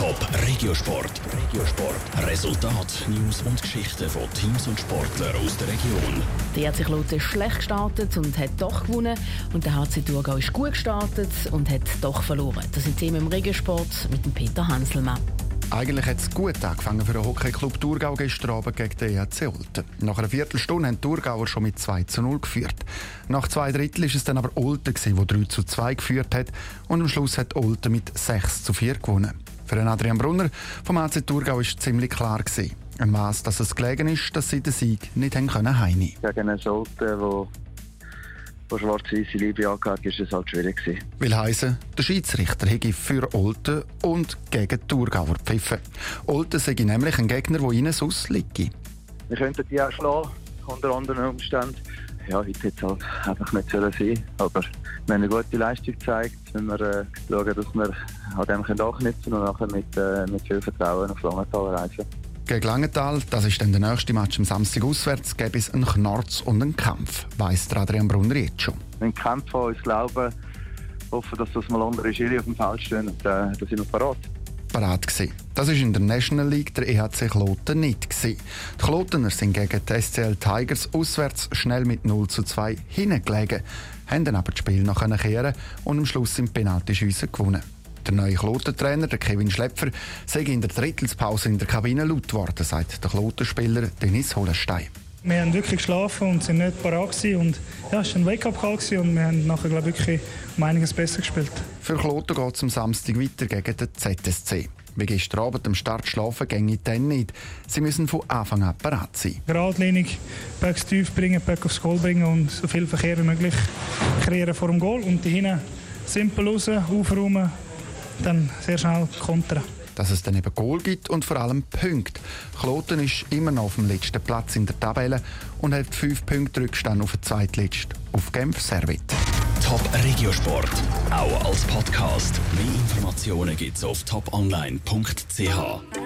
Top Regiosport. Regiosport. Resultat, News und Geschichten von Teams und Sportlern aus der Region. Der HC Kloten ist schlecht gestartet und hat doch gewonnen. Und der HC Thurgau ist gut gestartet und hat doch verloren. Das sind Themen im Regiosport mit dem Peter Hanselmann. Eigentlich hat es gut angefangen für den Hockeyclub Thurgau gestern Abend gegen den EHC Olten. Nach einer Viertelstunde haben die Thurgauer schon mit 2 zu 0 geführt. Nach zwei Drittel war es dann aber Olten, der 3 zu 2 geführt hat. Und am Schluss hat Olten mit 6 zu 4 gewonnen. Für Adrian Brunner vom AC Thurgau war ziemlich klar. Gewesen. An was dass es gelegen ist, dass sie den Sieg nicht haben können heimnehmen Gegen einen Scholten, wo, wo schwarz-weiße Liebe angehört ist es halt schwierig gewesen. Will heissen, der Schiedsrichter hätte für Olten und gegen Thurgauer pfiffen. Olten sei nämlich ein Gegner, der ihnen sonst liegt. Wir könnten die auch schlagen, unter anderen Umständen. Ja, heute es halt einfach nicht sein sollen. Aber wir haben eine gute Leistung gezeigt, wenn wir äh, schauen, dass wir an dem können anknüpfen und nachher mit, äh, mit viel Vertrauen auf Langenthal reisen. Gegen Langenthal, das ist dann der nächste Match am Samstag auswärts, gäbe es einen Knorz und einen Kampf, weiss Adrian Brunner jetzt schon. Wenn Kämpfe an uns glauben, hoffen, dass das mal andere Schiri auf dem Feld stehen und äh, da sind wir parat. Parat gewesen. Das war in der National League der EHC Kloten nicht. Gewesen. Die Klotener sind gegen die SCL Tigers auswärts schnell mit 0 zu 2 hingelegen, haben dann aber das Spiel noch kehren und am Schluss im Penaltyschiessen gewonnen. Der neue Klotentrainer, Kevin Schlepfer, sei in der Drittelspause in der Kabine laut geworden, sagt der Klotenspieler Dennis Holenstein. Wir haben wirklich geschlafen und sind nicht parat und ja, es war ein Wake-up-Call und wir haben nachher glaube wirklich um einiges besser gespielt. Für Kloten geht es am Samstag weiter gegen den ZSC. Wie gestern Abend am Start schlafen ginge dann nicht. Sie müssen von Anfang an parat sein. Geradlinig, Backs tief bringen, Back aufs Goal bringen und so viel Verkehr wie möglich kreieren vor dem Goal und die hinten simpel raus, aufräumen, dann sehr schnell kontern. Dass es dann eben Goal gibt und vor allem Punkte. Kloten ist immer noch auf dem letzten Platz in der Tabelle und hat fünf Punkte Rückstand auf den zweitletzten auf Genf Servet. Top Regiosport, auch als Podcast. Mehr Informationen gibt's auf toponline.ch.